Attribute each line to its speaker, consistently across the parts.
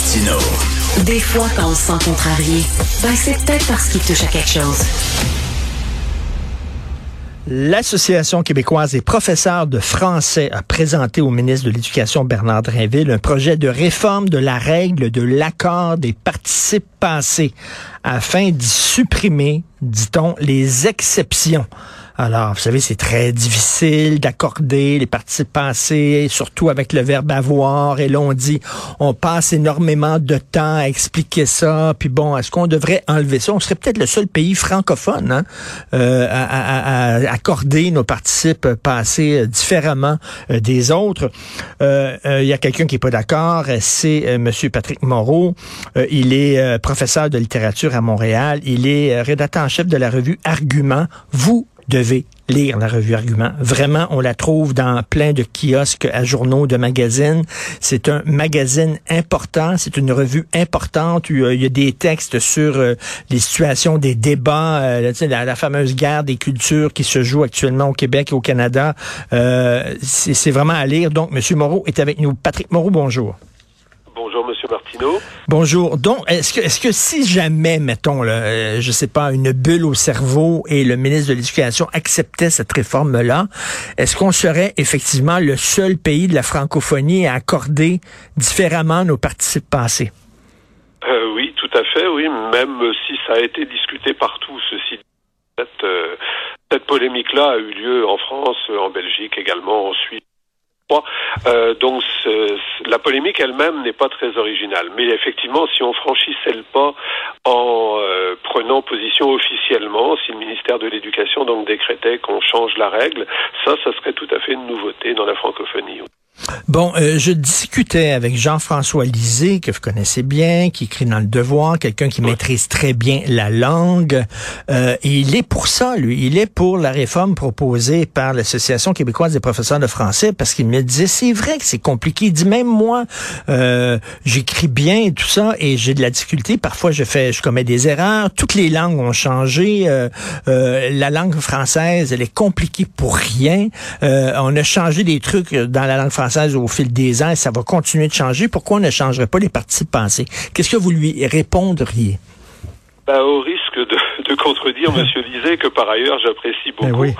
Speaker 1: Martino.
Speaker 2: Des fois, quand on se sent contrarié, ben c'est peut-être parce qu'il touche à quelque chose.
Speaker 3: L'Association québécoise des professeurs de français a présenté au ministre de l'Éducation Bernard Drinville un projet de réforme de la règle de l'accord des participes passés afin d'y supprimer, dit-on, les exceptions alors, vous savez, c'est très difficile d'accorder les participes passés, surtout avec le verbe avoir. Et là, on dit, on passe énormément de temps à expliquer ça. Puis bon, est-ce qu'on devrait enlever ça? On serait peut-être le seul pays francophone hein, euh, à, accorder nos participes passés différemment euh, des autres. Euh, il y a quelqu'un qui est pas d'accord, c'est Monsieur Patrick Moreau. il est professeur de littérature à Montréal. Il est rédacteur en chef de la revue Argument. Vous devez lire la revue Argument. Vraiment, on la trouve dans plein de kiosques à journaux, de magazines. C'est un magazine important, c'est une revue importante. Il y a des textes sur euh, les situations des débats, euh, la, la, fameuse guerre des cultures qui se joue actuellement au Québec et au Canada. Euh, c'est vraiment à lire. Donc, M. Moreau est avec nous. Patrick Moreau, bonjour.
Speaker 4: Bonjour, Monsieur Martineau.
Speaker 3: Bonjour. Donc, est-ce que, est-ce que si jamais, mettons, là, euh, je sais pas, une bulle au cerveau et le ministre de l'Éducation acceptait cette réforme-là, est-ce qu'on serait effectivement le seul pays de la francophonie à accorder différemment nos participes passés?
Speaker 4: Euh, oui, tout à fait, oui, même si ça a été discuté partout, ceci cette, euh, cette polémique-là a eu lieu en France, en Belgique également, en Suisse, euh, donc la polémique elle-même n'est pas très originale. Mais effectivement, si on franchissait le pas en euh, prenant position officiellement, si le ministère de l'Éducation donc décrétait qu'on change la règle, ça, ça serait tout à fait une nouveauté dans la francophonie.
Speaker 3: Bon, euh, je discutais avec Jean-François Lisée, que vous connaissez bien, qui écrit dans Le Devoir, quelqu'un qui maîtrise très bien la langue. Euh, et il est pour ça, lui. Il est pour la réforme proposée par l'Association québécoise des professeurs de français, parce qu'il me disait, c'est vrai que c'est compliqué. Il dit, même moi, euh, j'écris bien et tout ça, et j'ai de la difficulté. Parfois, je fais, je commets des erreurs. Toutes les langues ont changé. la langue française, elle est compliquée pour rien. on a changé des trucs dans la langue française au fil des ans et ça va continuer de changer. Pourquoi on ne changerait pas les partis pensés? Qu'est-ce que vous lui répondriez?
Speaker 4: Ben, au risque de, contredire M. Lisée, que par ailleurs j'apprécie ben beaucoup,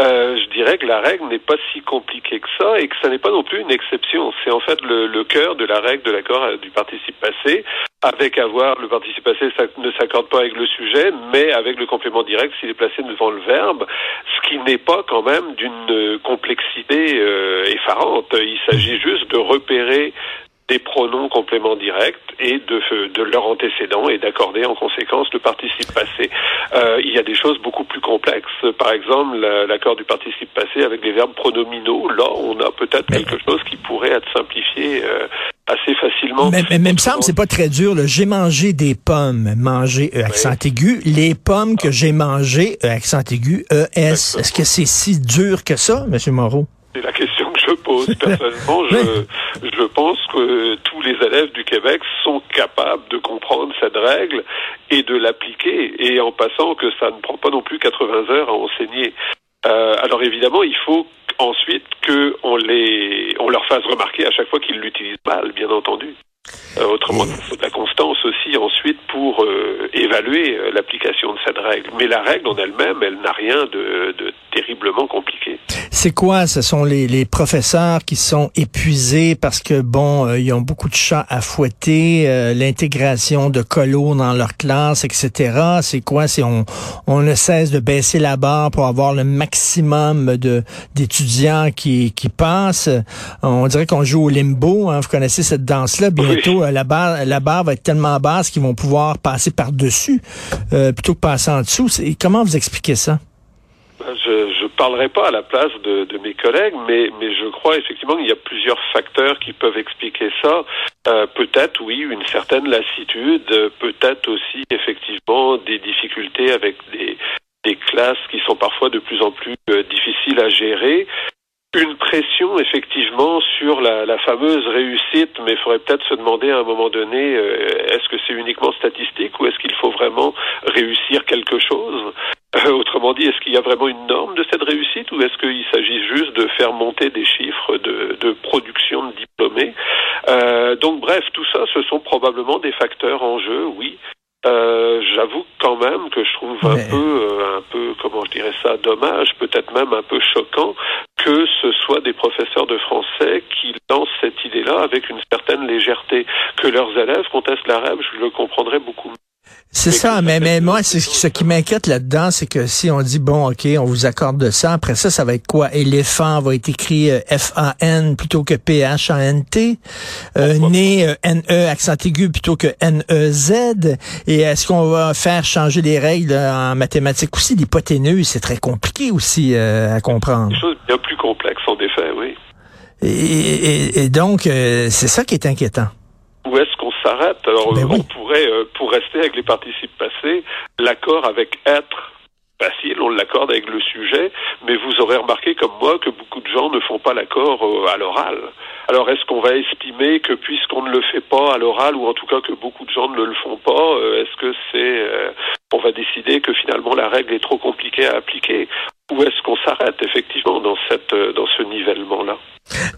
Speaker 4: euh, je dirais que la règle n'est pas si compliquée que ça et que ça n'est pas non plus une exception. C'est en fait le, le cœur de la règle de l'accord euh, du participe passé, avec avoir le participe passé ça ne s'accorde pas avec le sujet, mais avec le complément direct s'il est placé devant le verbe, ce qui n'est pas quand même d'une complexité euh, effarante. Il s'agit juste de repérer des pronoms compléments directs et de, de leur antécédent et d'accorder en conséquence le participe passé. Euh, il y a des choses beaucoup plus complexes. Par exemple, l'accord du participe passé avec les verbes pronominaux. Là, on a peut-être quelque chose qui pourrait être simplifié euh, assez facilement.
Speaker 3: Mais, mais, me semble c'est pas très dur. J'ai mangé des pommes, manger e accent aigu. Les pommes que j'ai mangées, e accent aigu, ES. Est-ce que c'est si dur que ça, Monsieur Moreau?
Speaker 4: C'est la question pose. Personnellement, je, je pense que tous les élèves du Québec sont capables de comprendre cette règle et de l'appliquer, et en passant que ça ne prend pas non plus 80 heures à enseigner. Euh, alors évidemment, il faut ensuite qu'on les, on leur fasse remarquer à chaque fois qu'ils l'utilisent mal, bien entendu. Euh, autrement, il faut de la constance aussi ensuite pour euh, évaluer euh, l'application de cette règle. Mais la règle en elle-même, elle, n'a rien de, de, terriblement compliqué.
Speaker 3: C'est quoi? Ce sont les, les, professeurs qui sont épuisés parce que, bon, ils ont beaucoup de chats à fouetter, l'intégration de colos dans leur classe, etc. C'est quoi? C'est on, on ne cesse de baisser la barre pour avoir le maximum de d'étudiants qui, qui passent. On dirait qu'on joue au limbo. Hein. Vous connaissez cette danse-là, bien euh, la barre, la barre va être tellement basse qu'ils vont pouvoir passer par-dessus euh, plutôt que passer en dessous. Comment vous expliquez ça?
Speaker 4: Ben, je ne parlerai pas à la place de, mes collègues, mais, mais je crois effectivement qu'il y a plusieurs facteurs qui peuvent expliquer ça. Euh, peut-être, oui, une certaine lassitude, peut-être aussi effectivement des difficultés avec des, des classes qui sont parfois de plus en plus difficiles à gérer une pression effectivement sur la, la fameuse réussite, mais il faudrait peut-être se demander à un moment donné, euh, est-ce que c'est uniquement statistique ou est-ce qu'il faut vraiment réussir quelque chose? Euh, Autrement dit, est-ce qu'il y a vraiment une norme de cette réussite ou est-ce qu'il s'agit juste de faire monter des chiffres de, de production de diplômés? Euh, donc bref, tout ça, ce sont probablement des facteurs en jeu, oui. Euh, J'avoue quand même que je trouve un peu, euh, un peu, comment je dirais ça, dommage, peut-être même un peu choquant que ce soit des professeurs de français qui lancent cette idée-là avec une certaine légèreté. Que leurs élèves contestent l'arabe, je le comprendrais beaucoup mieux.
Speaker 3: C'est ça, mais, mais moi, c'est ce qui m'inquiète là-dedans, c'est que si on dit, bon, OK, on vous accorde ça, après ça, ça va être quoi? Éléphant va être écrit euh, F-A-N plutôt que P-H-A-N-T, euh, né euh, N-E accent aigu plutôt que N-E-Z, et est-ce qu'on va faire changer les règles en mathématiques aussi? L'hypoténuse, c'est très compliqué aussi à comprendre.
Speaker 4: Des choses bien plus complexes, en effet, oui.
Speaker 3: Et, et donc, c'est ça qui est inquiétant.
Speaker 4: S'arrête. Alors, ben on pourrait, euh, pour rester avec les participes passés, l'accord avec être facile, on l'accorde avec le sujet, mais vous aurez remarqué comme moi que beaucoup de gens ne font pas l'accord euh, à l'oral. Alors est-ce qu'on va estimer que puisqu'on ne le fait pas à l'oral, ou en tout cas que beaucoup de gens ne le font pas, euh, est-ce que c'est on va décider que finalement la règle est trop compliquée à appliquer? Ou est-ce qu'on s'arrête effectivement dans cette dans ce nivellement là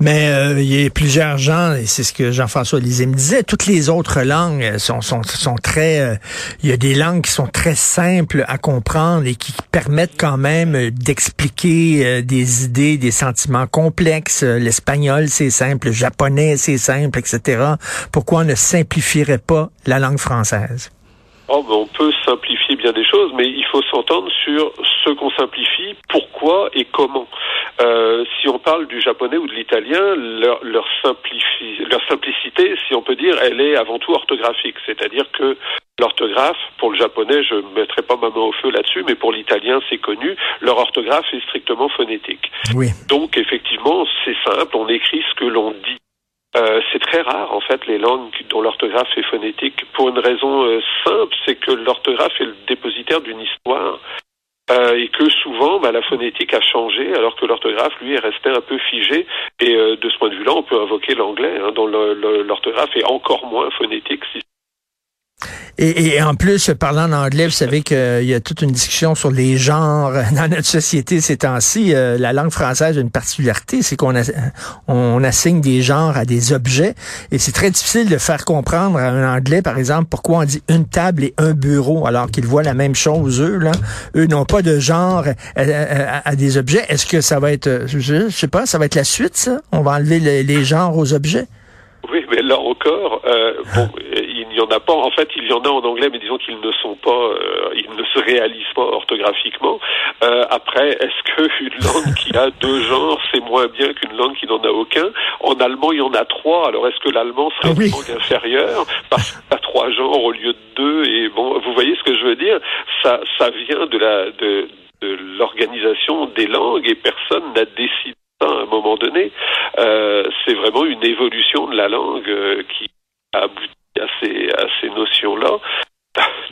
Speaker 3: mais euh, il y a plusieurs gens, et c'est ce que Jean-François Lisée me disait, toutes les autres langues sont, sont, sont très... Euh, il y a des langues qui sont très simples à comprendre et qui permettent quand même d'expliquer euh, des idées, des sentiments complexes. L'espagnol, c'est simple, le japonais, c'est simple, etc. Pourquoi on ne simplifierait pas la langue française?
Speaker 4: Oh, ben on peut simplifier bien des choses, mais il faut s'entendre sur ce qu'on simplifie, pourquoi et comment. Euh, si on parle du japonais ou de l'italien, leur, leur, leur simplicité, si on peut dire, elle est avant tout orthographique. C'est-à-dire que l'orthographe, pour le japonais, je ne mettrai pas ma main au feu là-dessus, mais pour l'italien, c'est connu, leur orthographe est strictement phonétique.
Speaker 3: Oui.
Speaker 4: Donc, effectivement, c'est simple, on écrit ce que l'on dit. Euh, c'est très rare en fait les langues dont l'orthographe est phonétique pour une raison euh, simple, c'est que l'orthographe est le dépositaire d'une histoire euh, et que souvent bah, la phonétique a changé alors que l'orthographe lui est resté un peu figé. Et de ce point de vue-là on peut invoquer l'anglais hein, dont l'orthographe est encore moins phonétique
Speaker 3: et, et, en plus, parlant en anglais, vous savez qu'il y a toute une discussion sur les genres dans notre société ces temps-ci. Euh, la langue française a une particularité, c'est qu'on on assigne des genres à des objets. Et c'est très difficile de faire comprendre à un anglais, par exemple, pourquoi on dit une table et un bureau, alors qu'ils voient la même chose, eux. Là. Eux n'ont pas de genre à, des objets. Est-ce que ça va être, je, sais pas, ça va être la suite, ça? On va enlever les genres aux objets?
Speaker 4: Oui, mais là encore, euh, bon, n'y en a pas. En fait, il y en a en anglais, mais disons qu'ils ne sont pas, euh, ils ne se réalisent pas orthographiquement. Euh, après, est-ce qu'une langue qui a deux genres, c'est moins bien qu'une langue qui n'en a aucun? En allemand, il y en a trois. Alors, est-ce que l'allemand serait ah une langue inférieure? Parce qu'il a trois genres au lieu de deux Et bon, vous voyez ce que je veux dire Ça, ça vient de la de, de l'organisation des langues et personne n'a décidé à un moment donné. Euh, c'est vraiment une évolution de la langue euh, qui a abouti à ces, à ces notions-là.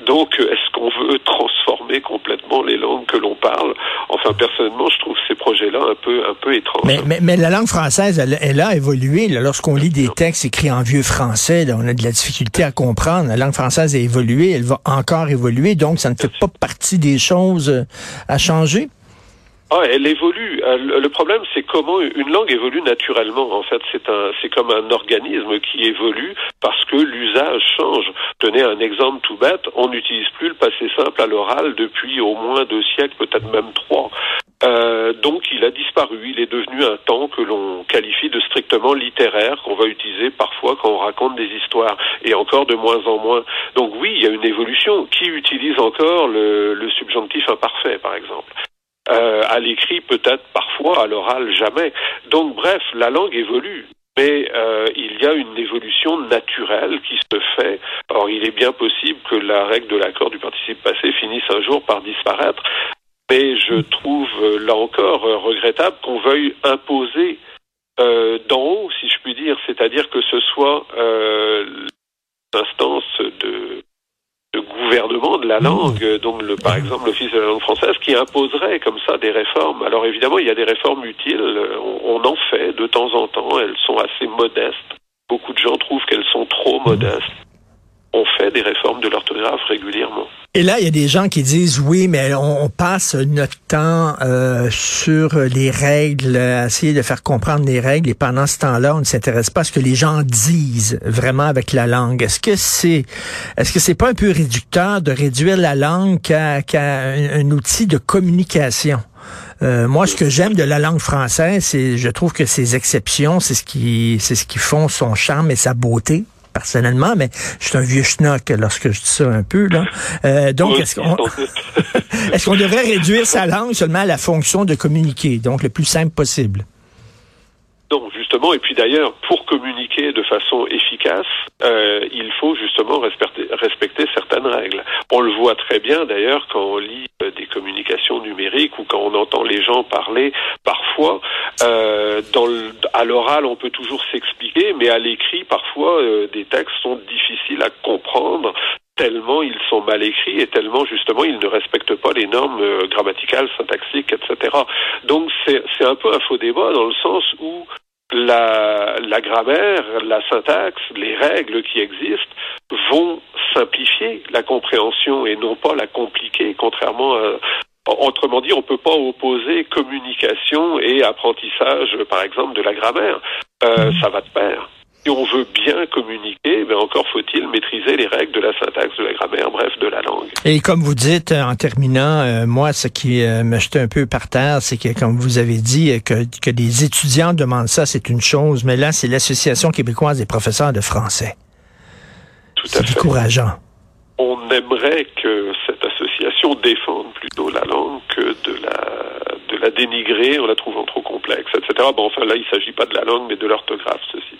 Speaker 4: Donc, est-ce qu'on veut transformer complètement les langues que l'on parle? Enfin, personnellement, je trouve ces projets-là un peu, un peu étranges.
Speaker 3: Mais, mais, la langue française, elle, a évolué. Lorsqu'on lit des textes écrits en vieux français, on a de la difficulté à comprendre. La langue française a évolué, elle va encore évoluer, donc ça ne fait pas partie des choses euh, à changer.
Speaker 4: Ah, elle évolue. Euh, le problème, c'est comment une langue évolue naturellement. En fait, c'est un, c'est comme un organisme qui évolue parce que l'usage change. Tenez un exemple tout bête. On n'utilise plus le passé simple à l'oral depuis au moins deux siècles, peut-être même trois. Euh, donc, il a disparu. Il est devenu un temps que l'on qualifie de strictement littéraire, qu'on va utiliser parfois quand on raconte des histoires, et encore de moins en moins. Donc oui, il y a une évolution. Qui utilise encore le, le subjonctif imparfait, par exemple? Euh, à l'écrit peut-être parfois, à l'oral jamais. Donc bref, la langue évolue. Mais euh, il y a une évolution naturelle qui se fait. Or, il est bien possible que la règle de l'accord du participe passé finisse un jour par disparaître. Mais je trouve, euh, là encore, regrettable qu'on veuille imposer euh, d'en haut, si je puis dire, c'est-à-dire que ce soit euh, l'instance de le gouvernement de la mmh. langue, donc le, par exemple l'Office de la langue française, qui imposerait comme ça des réformes. Alors évidemment, il y a des réformes utiles, on, on en fait de temps en temps, elles sont assez modestes. Beaucoup de gens trouvent qu'elles sont trop modestes. On fait des réformes de l'orthographe régulièrement.
Speaker 3: Et là, il y a des gens qui disent oui, mais on, passe notre temps euh, sur les règles, à essayer de faire comprendre les règles, et pendant ce temps-là, on ne s'intéresse pas à ce que les gens disent vraiment avec la langue. Est-ce que c'est, est-ce que c'est pas un peu réducteur de réduire la langue qu'à un, outil de communication? Euh, moi, ce que j'aime de la langue française, c'est, je trouve que ces exceptions, c'est ce qui, c'est ce qui font son charme et sa beauté personnellement, mais je suis un vieux schnock lorsque je dis ça un peu. Là. Euh, donc, est-ce qu'on est qu'on devrait réduire sa langue seulement à la fonction de communiquer, donc le plus simple possible?
Speaker 4: Non, justement, et puis d'ailleurs, pour communiquer de façon efficace, euh, il faut justement respecter, respecter, certaines règles. On le voit très bien d'ailleurs quand on lit euh, des communications numériques ou quand on entend les gens parler. Parfois, euh, dans le, à l'oral, on peut toujours s'expliquer, mais à l'écrit, parfois, euh, des textes sont difficiles à comprendre tellement ils sont mal écrits et tellement justement ils ne respectent pas les normes euh, grammaticales, syntaxiques, etc. Donc c'est un peu un faux débat dans le sens où la, la grammaire, la syntaxe, les règles qui existent vont simplifier la compréhension et non pas la compliquer, contrairement à, Autrement dit, on ne peut pas opposer communication et apprentissage, par exemple, de la grammaire. Euh, ça va de pair. Si on veut bien communiquer, ben encore faut-il maîtriser les règles de la syntaxe, de la grammaire, bref, de la langue.
Speaker 3: Et comme vous dites, en terminant, euh, moi, ce qui euh, me jetait un peu par terre, c'est que, comme vous avez dit, que, que des étudiants demandent ça, c'est une chose, mais là, c'est l'Association québécoise des professeurs de français.
Speaker 4: Tout à fait.
Speaker 3: C'est décourageant.
Speaker 4: On aimerait que cette association défende plutôt la langue que de la, de la dénigrer en la trouvant trop complexe, etc. Bon, enfin, là, il ne s'agit pas de la langue, mais de l'orthographe, ceci.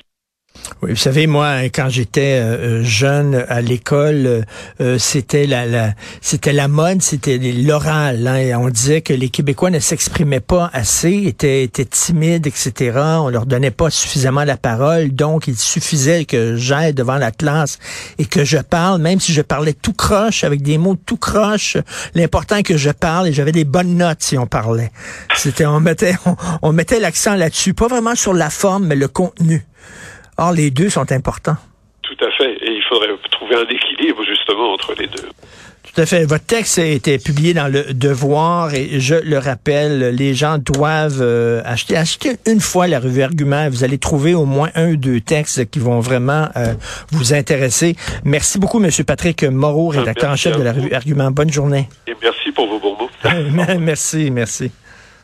Speaker 3: Oui, vous savez, moi, quand j'étais euh, jeune à l'école, euh, c'était la, la c'était la mode, c'était l'oral. Hein, on disait que les Québécois ne s'exprimaient pas assez, étaient, étaient timides, etc. On leur donnait pas suffisamment la parole, donc il suffisait que j'aille devant la classe et que je parle, même si je parlais tout croche avec des mots tout croche. L'important est que je parle et j'avais des bonnes notes si on parlait. C'était, on mettait, on mettait l'accent là-dessus, pas vraiment sur la forme, mais le contenu. Or, les deux sont importants.
Speaker 4: Tout à fait. Et il faudrait trouver un équilibre justement entre les deux.
Speaker 3: Tout à fait. Votre texte a été publié dans le Devoir et je le rappelle, les gens doivent euh, acheter, acheter une fois la revue Argument. Vous allez trouver au moins un ou deux textes qui vont vraiment euh, vous intéresser. Merci beaucoup, Monsieur Patrick Moreau, rédacteur en chef de la revue Argument. Bonne journée.
Speaker 4: Et merci pour vos bons mots.
Speaker 3: merci, merci.